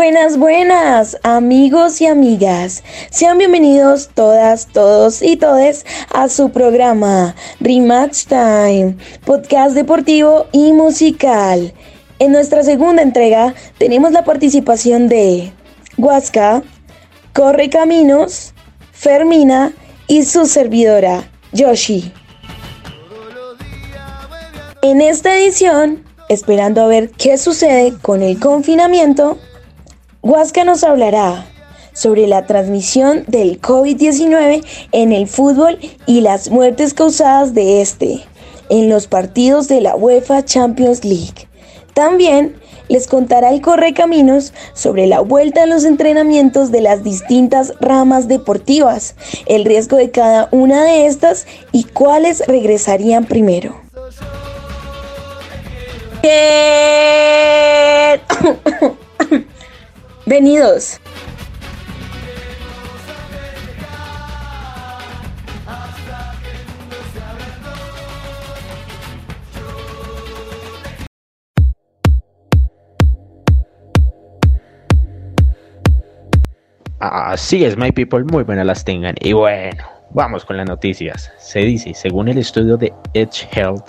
Buenas, buenas, amigos y amigas. Sean bienvenidos todas, todos y todes a su programa Rematch Time, podcast deportivo y musical. En nuestra segunda entrega tenemos la participación de Huasca, Corre Caminos, Fermina y su servidora, Yoshi. En esta edición, esperando a ver qué sucede con el confinamiento, Huasca nos hablará sobre la transmisión del COVID-19 en el fútbol y las muertes causadas de este en los partidos de la UEFA Champions League. También les contará el Correcaminos sobre la vuelta a los entrenamientos de las distintas ramas deportivas, el riesgo de cada una de estas y cuáles regresarían primero. Venidos. Así es, my people, muy buenas las tengan. Y bueno, vamos con las noticias. Se dice, según el estudio de Edge Health,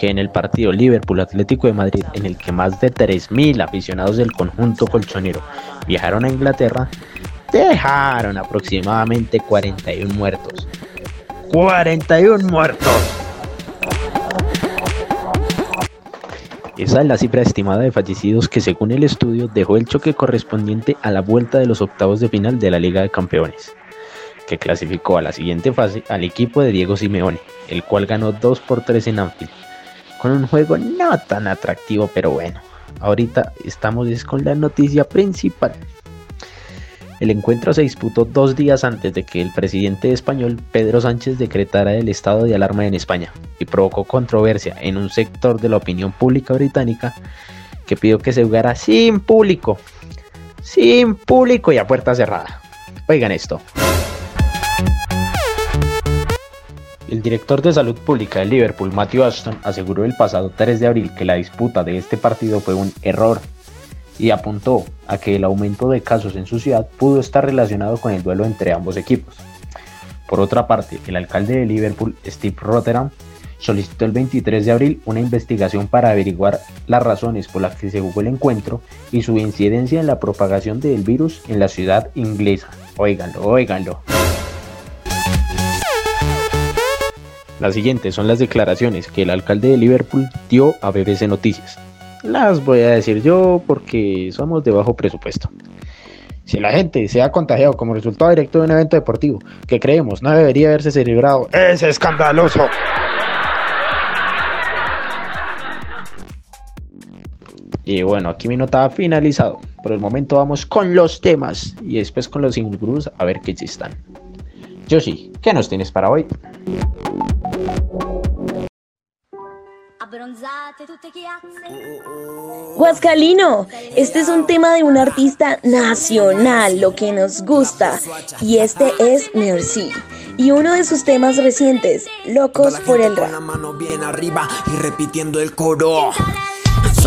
que en el partido Liverpool Atlético de Madrid, en el que más de 3.000 aficionados del conjunto colchonero viajaron a Inglaterra, dejaron aproximadamente 41 muertos. 41 muertos. Esa es la cifra estimada de fallecidos que según el estudio dejó el choque correspondiente a la vuelta de los octavos de final de la Liga de Campeones, que clasificó a la siguiente fase al equipo de Diego Simeone, el cual ganó 2 por 3 en Anfield con un juego no tan atractivo, pero bueno, ahorita estamos con la noticia principal. El encuentro se disputó dos días antes de que el presidente español Pedro Sánchez decretara el estado de alarma en España y provocó controversia en un sector de la opinión pública británica que pidió que se jugara sin público, sin público y a puerta cerrada. Oigan esto. El director de salud pública de Liverpool, Matthew Ashton, aseguró el pasado 3 de abril que la disputa de este partido fue un error y apuntó a que el aumento de casos en su ciudad pudo estar relacionado con el duelo entre ambos equipos. Por otra parte, el alcalde de Liverpool, Steve Rotterdam, solicitó el 23 de abril una investigación para averiguar las razones por las que se jugó el encuentro y su incidencia en la propagación del virus en la ciudad inglesa. Óiganlo, óiganlo. Las siguientes son las declaraciones que el alcalde de Liverpool dio a BBC Noticias. Las voy a decir yo porque somos de bajo presupuesto. Si la gente se ha contagiado como resultado directo de un evento deportivo que creemos no debería haberse celebrado, es escandaloso. Y bueno, aquí mi nota ha finalizado. Por el momento vamos con los temas y después con los single a ver qué están. Yoshi, ¿qué nos tienes para hoy? Huascalino, este es un tema de un artista nacional, lo que nos gusta, y este es Merci. Y uno de sus temas recientes, Locos por el rap. y repitiendo el coro.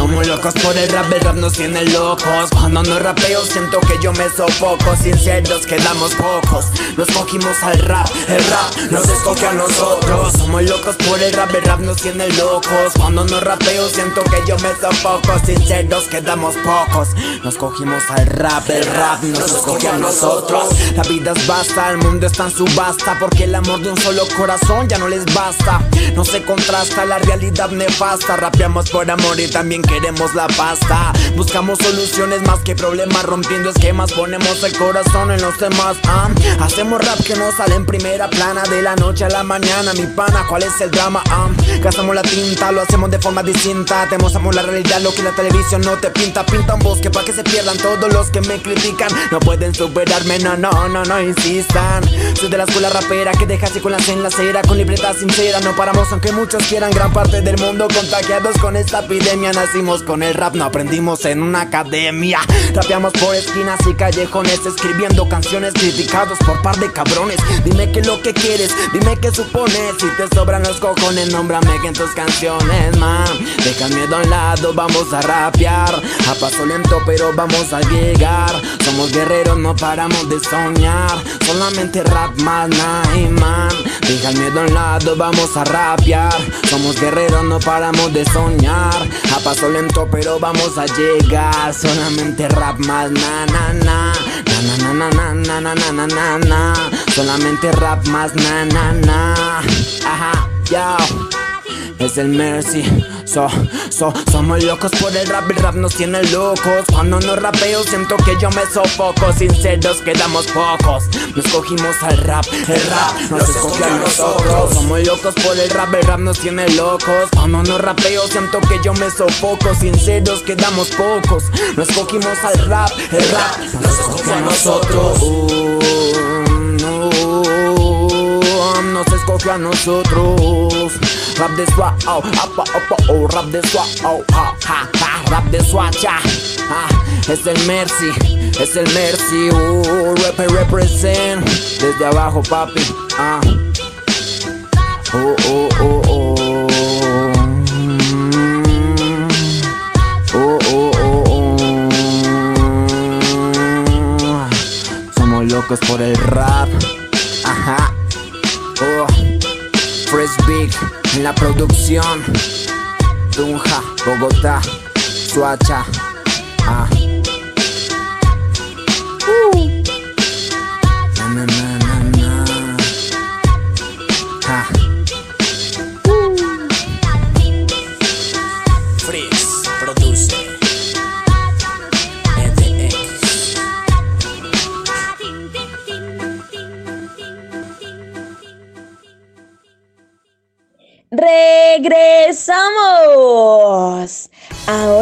Somos locos por el rap, el rap nos tiene locos. Cuando no rapeo siento que yo me sofoco. Sinceros quedamos pocos. Nos cogimos al rap, el rap nos escoge a nosotros. Somos locos por el rap, el rap nos tiene locos. Cuando no rapeo siento que yo me sofoco. Sinceros quedamos pocos. Nos cogimos al rap, el rap nos escoge a nosotros. La vida es basta, el mundo está en subasta. Porque el amor de un solo corazón ya no les basta. No se contrasta la realidad nefasta. Rapeamos por amor y también queremos la pasta. Buscamos soluciones más que problemas, rompiendo esquemas. Ponemos el corazón en los demás. Ah. Hacemos rap que no sale en primera plana de la noche a la mañana. Mi pana, ¿cuál es el drama? Ah. Gastamos la tinta, lo hacemos de forma distinta. Te la realidad, lo que la televisión no te pinta. Pinta un bosque para que se pierdan todos los que me critican. No pueden superarme, no, no, no, no insistan. Soy de la escuela rapera que deja secuelas en la acera con libreta sincera. No paramos aunque muchos quieran. Gran parte del mundo contagiados con esta epidemia nacimos con el rap, no aprendimos en una academia. Rapeamos por esquinas y callejones, escribiendo canciones criticados por par de cabrones. Dime qué es lo que quieres, dime qué supones. Si te sobran los cojones, nómbrame que en tus canciones, man. Deja el miedo a un lado, vamos a rapear. A paso lento, pero vamos a llegar. Somos guerreros, no paramos de soñar. Solamente rap más, y man. Deja el miedo a un lado, vamos a rapear. Somos guerreros, no paramos de soñar. Lento, pero vamos a llegar. Solamente rap más, na na na. Na na na na na na na na na. Solamente rap más, na na na. Ajá, yo el Mercy. So, so, somos locos por el rap, el rap nos tiene locos. Cuando no rapeo siento que yo me sofoco. Sinceros quedamos pocos. Nos cogimos al rap, el rap nos escogió a nosotros. Somos locos por el rap, el rap nos tiene locos. Cuando no rapeo siento que yo me sofoco. Sinceros quedamos pocos. Nos cogimos al rap, el rap nos escogió a nosotros. Uh, nos escogió a nosotros. Rap de swa, oh, apa, apa, oh, rap de swa, oh, ha, ha, ha, rap de swa, cha. Ah, es el Mercy, es el Mercy, uh, rap represent. Desde abajo, papi, ah. Oh, oh, oh, oh. Oh, oh, oh, oh. Somos locos por el rap, en la producción. Tunja, Bogotá, Suacha. Ah.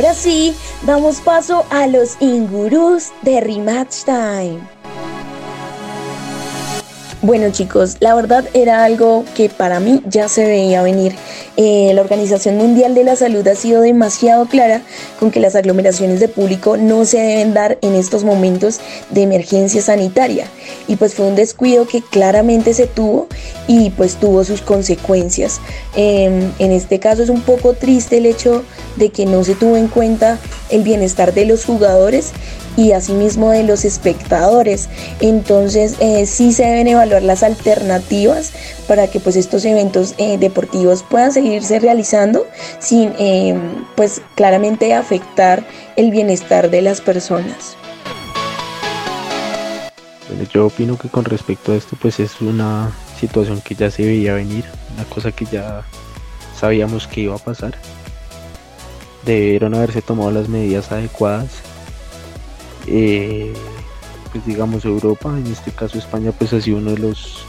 Ahora sí, damos paso a los ingurús de Rematch Time. Bueno chicos, la verdad era algo que para mí ya se veía venir. Eh, la Organización Mundial de la Salud ha sido demasiado clara con que las aglomeraciones de público no se deben dar en estos momentos de emergencia sanitaria. Y pues fue un descuido que claramente se tuvo y pues tuvo sus consecuencias. Eh, en este caso es un poco triste el hecho de que no se tuvo en cuenta el bienestar de los jugadores y asimismo de los espectadores. Entonces eh, sí se deben evaluar las alternativas para que pues estos eventos eh, deportivos puedan seguirse realizando sin eh, pues claramente afectar el bienestar de las personas. Bueno, yo opino que con respecto a esto pues es una situación que ya se veía venir, una cosa que ya sabíamos que iba a pasar. Debieron haberse tomado las medidas adecuadas eh, pues digamos Europa, en este caso España, pues ha sido uno de los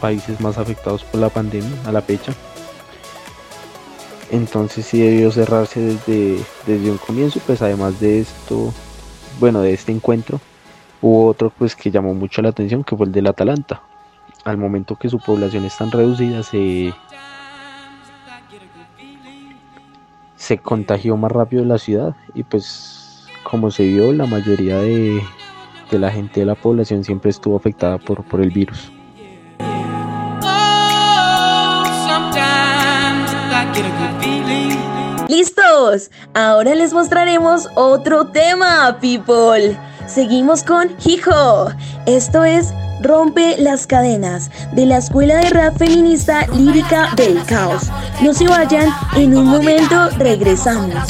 países más afectados por la pandemia a la fecha. Entonces sí debió cerrarse desde, desde un comienzo, pues además de esto, bueno, de este encuentro, hubo otro pues que llamó mucho la atención, que fue el del Atalanta. Al momento que su población es tan reducida, se, se contagió más rápido la ciudad y pues como se vio, la mayoría de, de la gente de la población siempre estuvo afectada por, por el virus. ¡Listos! Ahora les mostraremos otro tema, people. Seguimos con Hijo. Esto es Rompe las cadenas de la Escuela de Rap Feminista Lírica del Caos. No se vayan, en un momento regresamos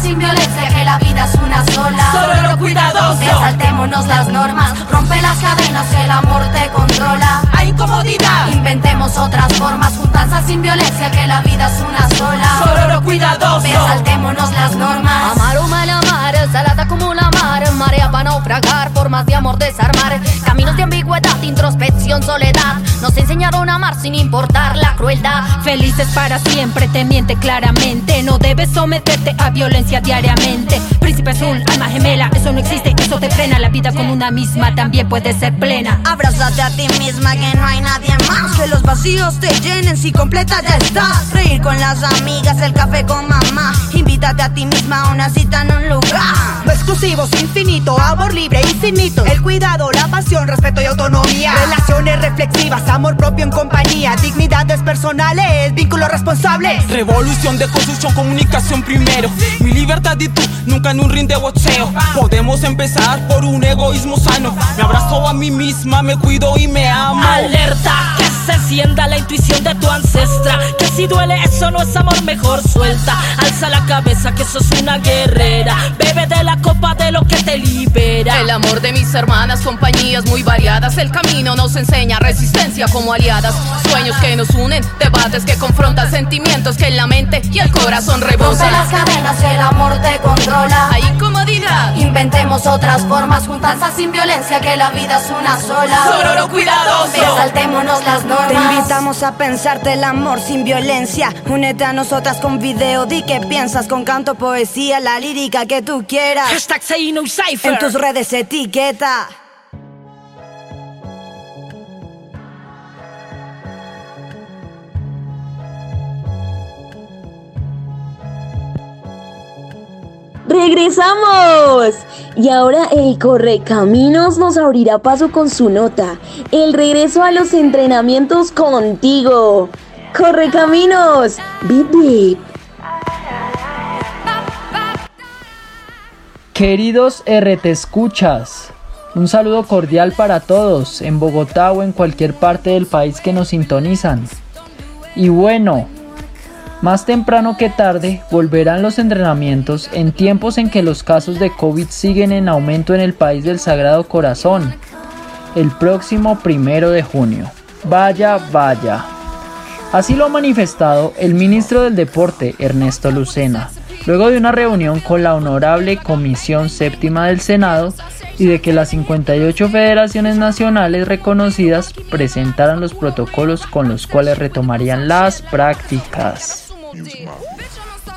sin violencia que la vida es una sola. Solo lo cuidadoso. Saltémonos las normas. Rompe las cadenas que el amor te controla. Hay incomodidad. Inventemos otras formas. Juntanza sin violencia que la vida es una sola. Solo lo cuidadoso. Saltémonos las normas. Amar o mal amar, salata como la mar Marea para naufragar, formas de amor desarmar, caminos de ambigüedad, introspección, soledad. Nos enseñaron a amar sin importar la crueldad. Felices para siempre, te miente claramente. No debes someterte a violencia diariamente. Príncipe azul, alma gemela, eso no existe, eso te frena. La vida con una misma también puede ser plena. Abrázate a ti misma que no hay nadie más. Que los vacíos te llenen si completa ya estás. Reír con las amigas, el café con mamá. Invítate a ti misma a una cita en un lugar. Exclusivos, infinito, amor libre y sin El cuidado, la pasión, respeto y autonomía. Relaciones reflexivas, amor propio en compañía. Dignidades personales, vínculos responsables. Revolución de construcción, comunicación primero. Mi libertad y tú, nunca en un ring de boxeo. Podemos empezar por un egoísmo sano. Me abrazo a mí misma, me cuido y me amo. Alerta, que se sienta la intuición de tu ancestra. Que si duele, eso no es amor, mejor suelta. Alza la cabeza, que sos una guerrera. Bebe de la copa de lo que te libera. El amor de mis hermanas, compañías muy variadas. El camino nos enseña resistencia como aliadas. Sueños que nos unen, debates que confrontan sentimientos que en la mente y el corazón rebosan. las cadenas y el amor te controla. Hay incomodidad. Inventemos otras formas, juntanza sin violencia, que la vida es una sola. Sororo cuidadoso. Saltémonos las normas. Te invitamos a pensarte el amor sin violencia. Únete a nosotras con video, di que piensas con canto, poesía, la lírica que tú quieras. Hashtag say no cipher. En tus redes etiqueta. ¡Regresamos! Y ahora el Correcaminos nos abrirá paso con su nota. El regreso a los entrenamientos contigo. Correcaminos, bip bip. Queridos RT Escuchas, un saludo cordial para todos en Bogotá o en cualquier parte del país que nos sintonizan. Y bueno, más temprano que tarde volverán los entrenamientos en tiempos en que los casos de COVID siguen en aumento en el país del Sagrado Corazón. El próximo primero de junio. Vaya, vaya. Así lo ha manifestado el ministro del Deporte, Ernesto Lucena, luego de una reunión con la Honorable Comisión Séptima del Senado y de que las 58 federaciones nacionales reconocidas presentaran los protocolos con los cuales retomarían las prácticas.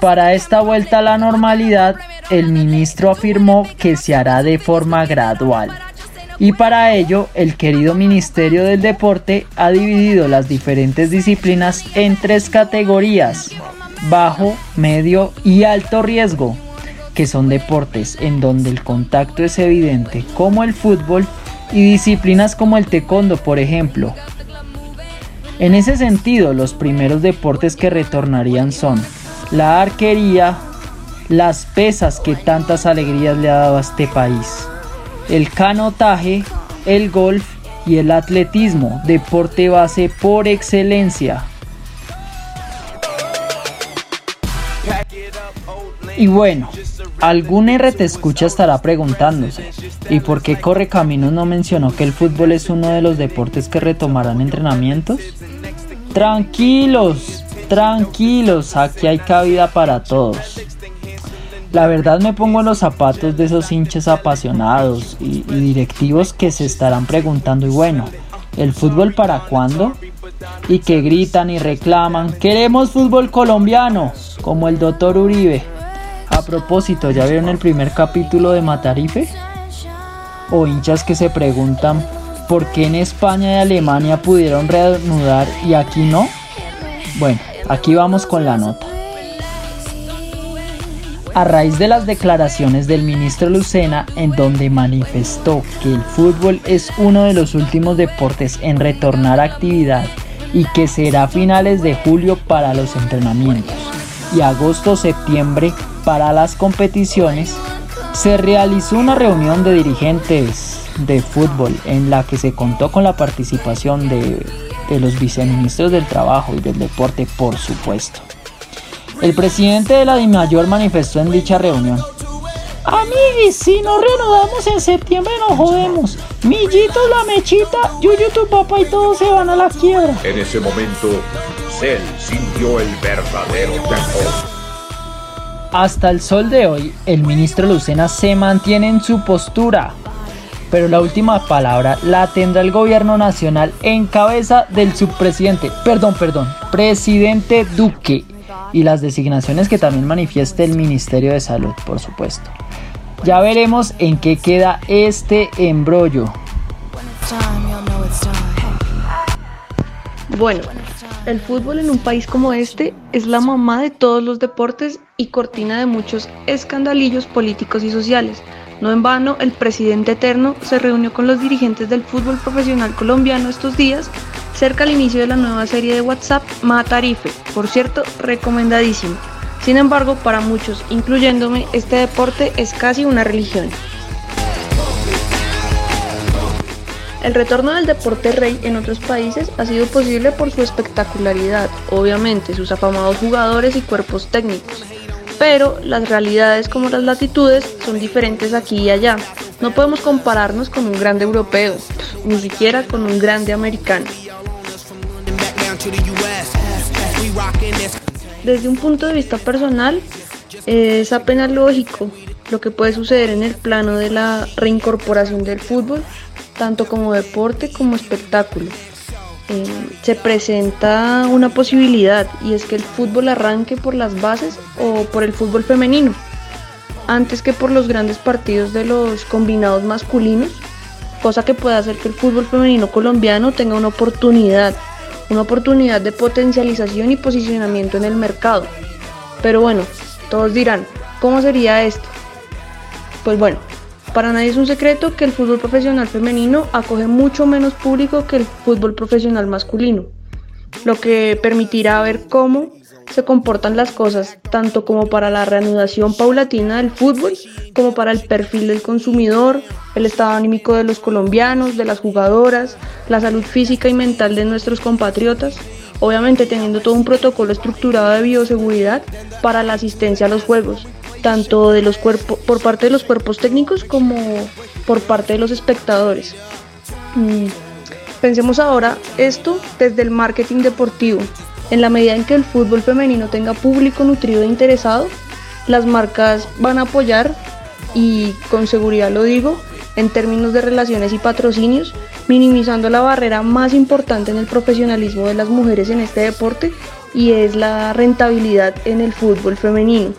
Para esta vuelta a la normalidad, el ministro afirmó que se hará de forma gradual. Y para ello, el querido Ministerio del Deporte ha dividido las diferentes disciplinas en tres categorías, bajo, medio y alto riesgo, que son deportes en donde el contacto es evidente, como el fútbol, y disciplinas como el taekwondo, por ejemplo, en ese sentido, los primeros deportes que retornarían son la arquería, las pesas que tantas alegrías le ha dado a este país, el canotaje, el golf y el atletismo, deporte base por excelencia. Y bueno, algún RT escucha estará preguntándose, ¿y por qué Corre Caminos no mencionó que el fútbol es uno de los deportes que retomarán entrenamientos? Tranquilos, tranquilos, aquí hay cabida para todos. La verdad me pongo en los zapatos de esos hinchas apasionados y, directivos que se estarán preguntando, y bueno, ¿el fútbol para cuándo? Y que gritan y reclaman, queremos fútbol colombiano, como el doctor Uribe. A propósito, ¿ya vieron el primer capítulo de Matarife? O hinchas que se preguntan, ¿por qué en España y Alemania pudieron reanudar y aquí no? Bueno, aquí vamos con la nota. A raíz de las declaraciones del ministro Lucena, en donde manifestó que el fútbol es uno de los últimos deportes en retornar a actividad y que será finales de julio para los entrenamientos y agosto-septiembre para las competiciones, se realizó una reunión de dirigentes de fútbol en la que se contó con la participación de, los viceministros del Trabajo y del Deporte, por supuesto. El presidente de la DIMAYOR manifestó en dicha reunión. Amiguis, si no reanudamos en septiembre nos jodemos. Millito, la mechita, Yuyu, tu papá y todos se van a la quiebra. En ese momento, Cell sintió el verdadero terror. Hasta el sol de hoy, el ministro Lucena se mantiene en su postura pero la última palabra la tendrá el gobierno nacional en cabeza del subpresidente, perdón, perdón, presidente Duque y las designaciones que también manifieste el Ministerio de Salud, por supuesto. Ya veremos en qué queda este embrollo. Bueno, el fútbol en un país como este es la mamá de todos los deportes y cortina de muchos escandalillos políticos y sociales. No en vano, el presidente eterno se reunió con los dirigentes del fútbol profesional colombiano estos días, cerca al inicio de la nueva serie de WhatsApp Matarife, por cierto, recomendadísimo. Sin embargo, para muchos, incluyéndome, este deporte es casi una religión. El retorno del deporte rey en otros países ha sido posible por su espectacularidad, obviamente, sus afamados jugadores y cuerpos técnicos, pero las realidades como las latitudes son diferentes aquí y allá. No podemos compararnos con un grande europeo, ni siquiera con un grande americano. Desde un punto de vista personal, es apenas lógico lo que puede suceder en el plano de la reincorporación del fútbol, tanto como deporte como espectáculo. Eh, se presenta una posibilidad y es que el fútbol arranque por las bases o por el fútbol femenino, antes que por los grandes partidos de los combinados masculinos, cosa que puede hacer que el fútbol femenino colombiano tenga una oportunidad, una oportunidad de potencialización y posicionamiento en el mercado. Pero bueno, todos dirán, ¿cómo sería esto? Pues bueno, para nadie es un secreto que el fútbol profesional femenino acoge mucho menos público que el fútbol profesional masculino, lo que permitirá ver cómo se comportan las cosas, tanto como para la reanudación paulatina del fútbol, como para el perfil del consumidor, el estado anímico de los colombianos, de las jugadoras, la salud física y mental de nuestros compatriotas, obviamente teniendo todo un protocolo estructurado de bioseguridad para la asistencia a los juegos, tanto de los por parte de los cuerpos técnicos como por parte de los espectadores. Mm, pensemos ahora esto desde el marketing deportivo. En la medida en que el fútbol femenino tenga público nutrido e interesado, las marcas van a apoyar y con seguridad lo digo, en términos de relaciones y patrocinios, minimizando la barrera más importante en el profesionalismo de las mujeres en este deporte y es la rentabilidad en el fútbol femenino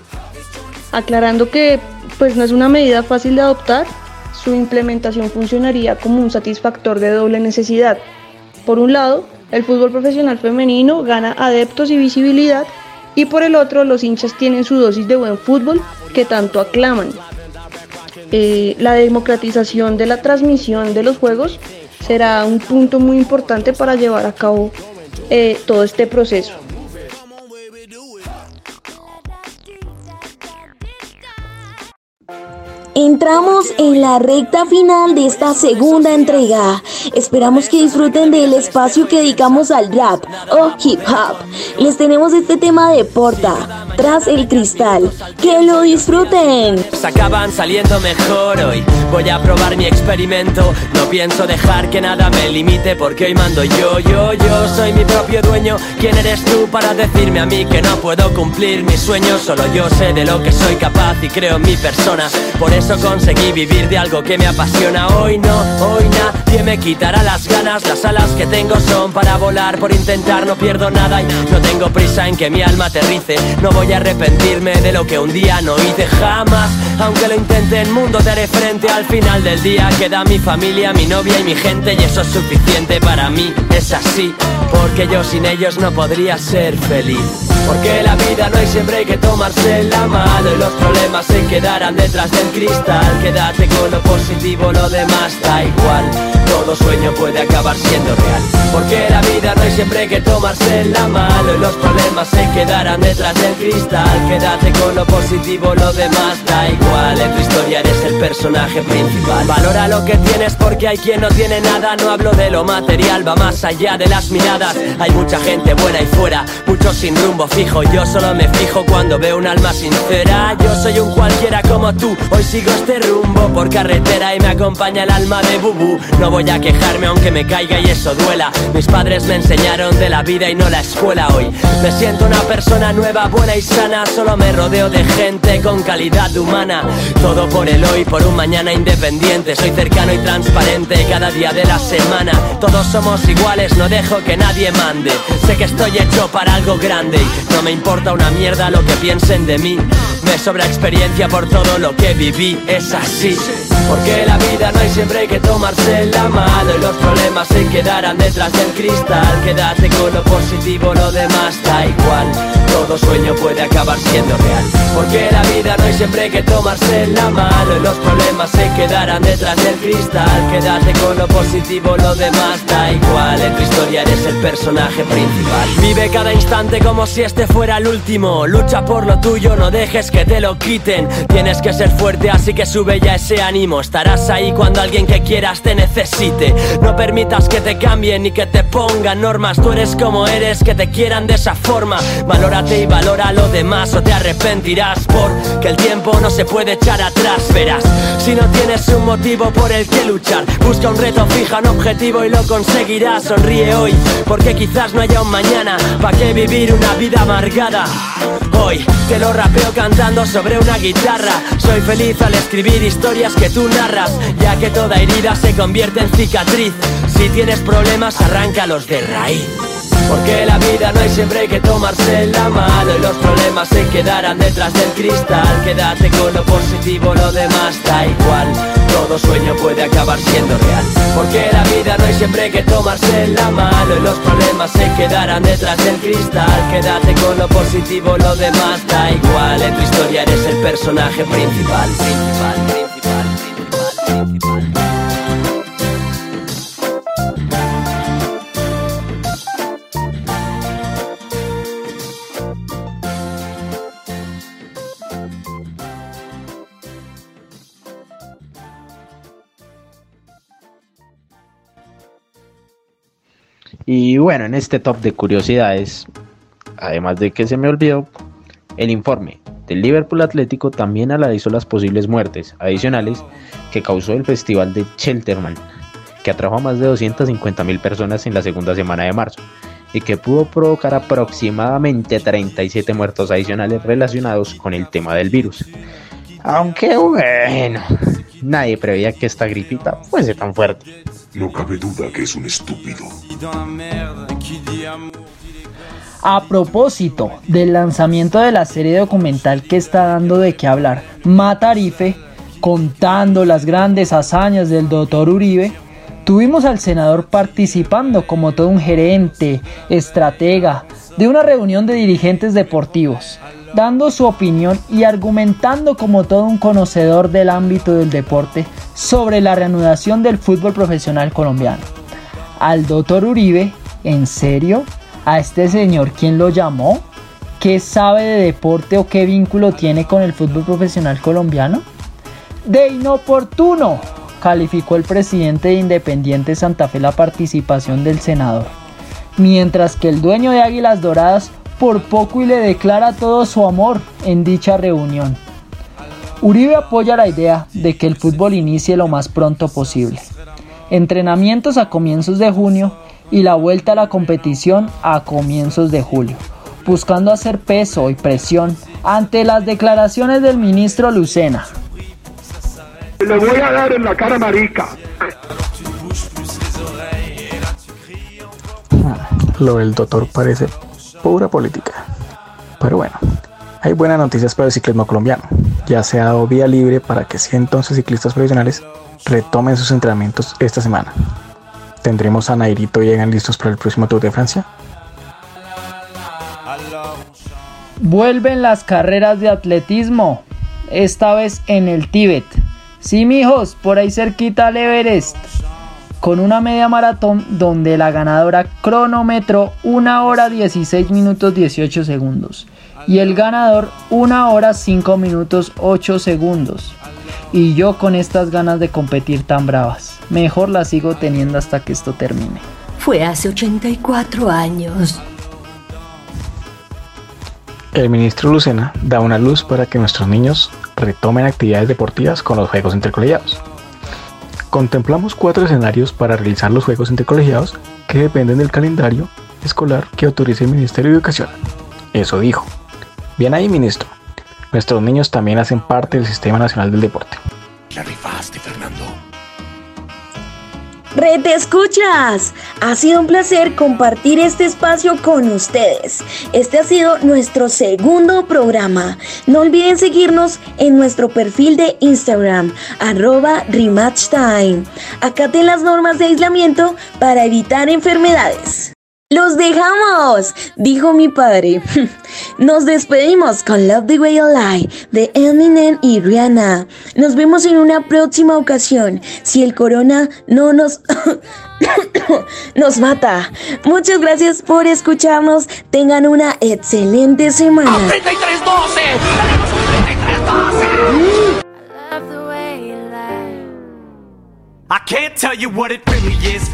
aclarando que pues no es una medida fácil de adoptar, su implementación funcionaría como un satisfactor de doble necesidad. Por un lado, el fútbol profesional femenino gana adeptos y visibilidad y por el otro los hinchas tienen su dosis de buen fútbol que tanto aclaman. Eh, la democratización de la transmisión de los juegos será un punto muy importante para llevar a cabo eh, todo este proceso. Entramos en la recta final de esta segunda entrega. Esperamos que disfruten del espacio que dedicamos al rap o hip hop. Les tenemos este tema de porta, tras el cristal. Que lo disfruten. Se acaban saliendo mejor hoy. Voy a probar mi experimento. No pienso dejar que nada me limite porque hoy mando yo, yo, yo. Soy mi propio dueño. ¿Quién eres tú para decirme a mí que no puedo cumplir mis sueños? Solo yo sé de lo que soy capaz y creo en mi persona. Por eso conseguí vivir de algo que me apasiona. Hoy no, hoy nadie me quitará las ganas. Las alas que tengo son para volar, por intentar no pierdo nada y no tengo prisa en que mi alma aterrice. No voy a arrepentirme de lo que un día no hice jamás. Aunque lo intente en mundo te haré frente al final del día. Queda mi familia, mi novia y mi gente y eso es suficiente para mí. Es así, porque yo sin ellos no podría ser feliz. Porque la vida no hay siempre que tomarse la mano y los problemas se quedarán detrás del cristal. Quédate con lo positivo, lo demás da igual. Todo sueño puede acabar siendo real. Porque la vida no hay siempre que tomarse la mano y los problemas se quedarán detrás del cristal. Quédate con lo positivo, lo demás da igual. En tu historia eres el personaje principal. Valora lo que tienes porque hay quien no tiene nada. No hablo de lo material, va más allá de las miradas. Hay mucha gente buena y fuera, muchos sin rumbo fijo. Yo solo me fijo cuando veo un alma sincera. Yo soy un cualquiera como tú. Hoy sigo este rumbo por carretera y me acompaña el alma de Bubu. No voy a quejarme aunque me caiga y eso duela. Mis padres me enseñaron de la vida y no la escuela hoy. Me siento una persona nueva, buena y sana. Solo me rodeo de gente con calidad humana. Todo por el hoy, por un mañana independiente. Soy cercano y transparente cada día de la semana. Todos somos iguales, no dejo que nadie mande. Sé que estoy hecho para algo grande y no me importa una mierda lo que piensen de mí. Me sobra experiencia por todo lo que viví, es así. Porque la vida no hay siempre que tomarse la mano y los problemas se quedarán detrás del cristal. Quédate con lo positivo, lo demás da igual. Todo sueño puede acabar siendo real. Porque la vida no hay siempre que tomarse la mano y los problemas se quedarán detrás del cristal. Quédate con lo positivo, lo demás da igual. En tu historia eres el personaje principal. Vive cada instante como si este fuera el último. Lucha por lo tuyo, no dejes que te lo quiten. Tienes que ser fuerte, así que sube ya ese ánimo. Estarás ahí cuando alguien que quieras te necesite. No permitas que te cambien ni que te pongan normas. Tú eres como eres, que te quieran de esa forma. Valórate y valora lo demás o te arrepentirás. Porque el tiempo no se puede echar atrás. Verás, si no tienes un motivo por el que luchar, busca un reto, fija un objetivo y lo conseguirás. Sonríe hoy, porque quizás no haya un mañana. ¿Para qué vivir una vida amargada? Hoy te lo rapeo cantando sobre una guitarra. Soy feliz al escribir historias que tú narras, ya que toda herida se convierte en cicatriz. Si tienes problemas, arráncalos de raíz. Porque la vida no hay siempre que tomarse la mano y los problemas se quedarán detrás del cristal. Quédate con lo positivo, lo demás da igual. Todo sueño puede acabar siendo real. Porque la vida no hay siempre que tomarse la mano y los problemas se quedarán detrás del cristal. Quédate con lo positivo, lo demás da igual. En tu historia eres el personaje principal. principal, Y bueno, en este top de curiosidades, además de que se me olvidó, el informe del Liverpool Atlético también analizó las posibles muertes adicionales que causó el festival de Cheltenham, que atrajo a más de 250 mil personas en la segunda semana de marzo y que pudo provocar aproximadamente 37 muertos adicionales relacionados con el tema del virus. Aunque bueno, nadie preveía que esta gripita fuese tan fuerte. No cabe duda que es un estúpido. A propósito del lanzamiento de la serie documental que está dando de qué hablar, Matarife, contando las grandes hazañas del doctor Uribe, tuvimos al senador participando como todo un gerente, estratega, de una reunión de dirigentes deportivos, dando su opinión y argumentando como todo un conocedor del ámbito del deporte sobre la reanudación del fútbol profesional colombiano. Al doctor Uribe, ¿en serio? ¿A este señor quién lo llamó? ¿Qué sabe de deporte o qué vínculo tiene con el fútbol profesional colombiano? De inoportuno, calificó el presidente de Independiente Santa Fe la participación del senador, mientras que el dueño de Águilas Doradas por poco y le declara todo su amor en dicha reunión. Uribe apoya la idea de que el fútbol inicie lo más pronto posible. Entrenamientos a comienzos de junio y la vuelta a la competición a comienzos de julio, buscando hacer peso y presión ante las declaraciones del ministro Lucena. Le voy a dar en la cara marica. Lo del doctor parece pura política. Pero bueno, hay buenas noticias para el ciclismo colombiano. Ya se ha dado vía libre para que 111 ciclistas profesionales retomen sus entrenamientos esta semana. ¿Tendremos a Nairito y Egan listos para el próximo Tour de Francia? Vuelven las carreras de atletismo, esta vez en el Tíbet. Sí, mijos, por ahí cerquita al Everest. Con una media maratón donde la ganadora cronometró 1 hora 16 minutos 18 segundos. Y el ganador 1 hora 5 minutos 8 segundos. Y yo con estas ganas de competir tan bravas. Mejor las sigo teniendo hasta que esto termine. Fue hace 84 años. El ministro Lucena da una luz para que nuestros niños retomen actividades deportivas con los juegos intercolegiados. Contemplamos cuatro escenarios para realizar los juegos intercolegiados que dependen del calendario escolar que autorice el Ministerio de Educación. Eso dijo. Bien ahí, ministro. Nuestros niños también hacen parte del Sistema Nacional del Deporte. La rifaste, Fernando. Red escuchas, ha sido un placer compartir este espacio con ustedes. Este ha sido nuestro segundo programa. No olviden seguirnos en nuestro perfil de Instagram, arroba rematchtime. Acaten las normas de aislamiento para evitar enfermedades. ¡Los dejamos! Dijo mi padre. Nos despedimos con Love the Way I Lie de Eminem y Rihanna. Nos vemos en una próxima ocasión si el corona no nos nos mata. Muchas gracias por escucharnos. Tengan una excelente semana. I can't tell you what it really is.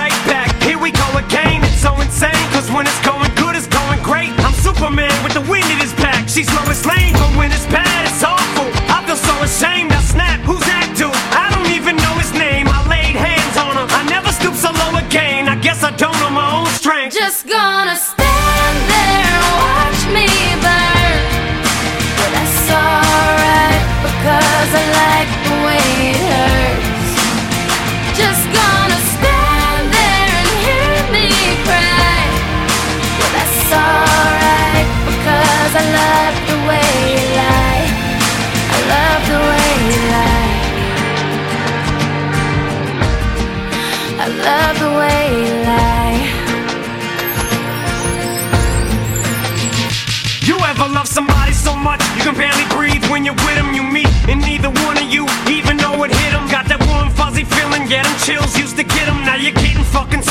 fucking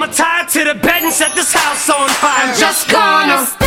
I'ma tie her to the bed and set this house on fire. I'm just gonna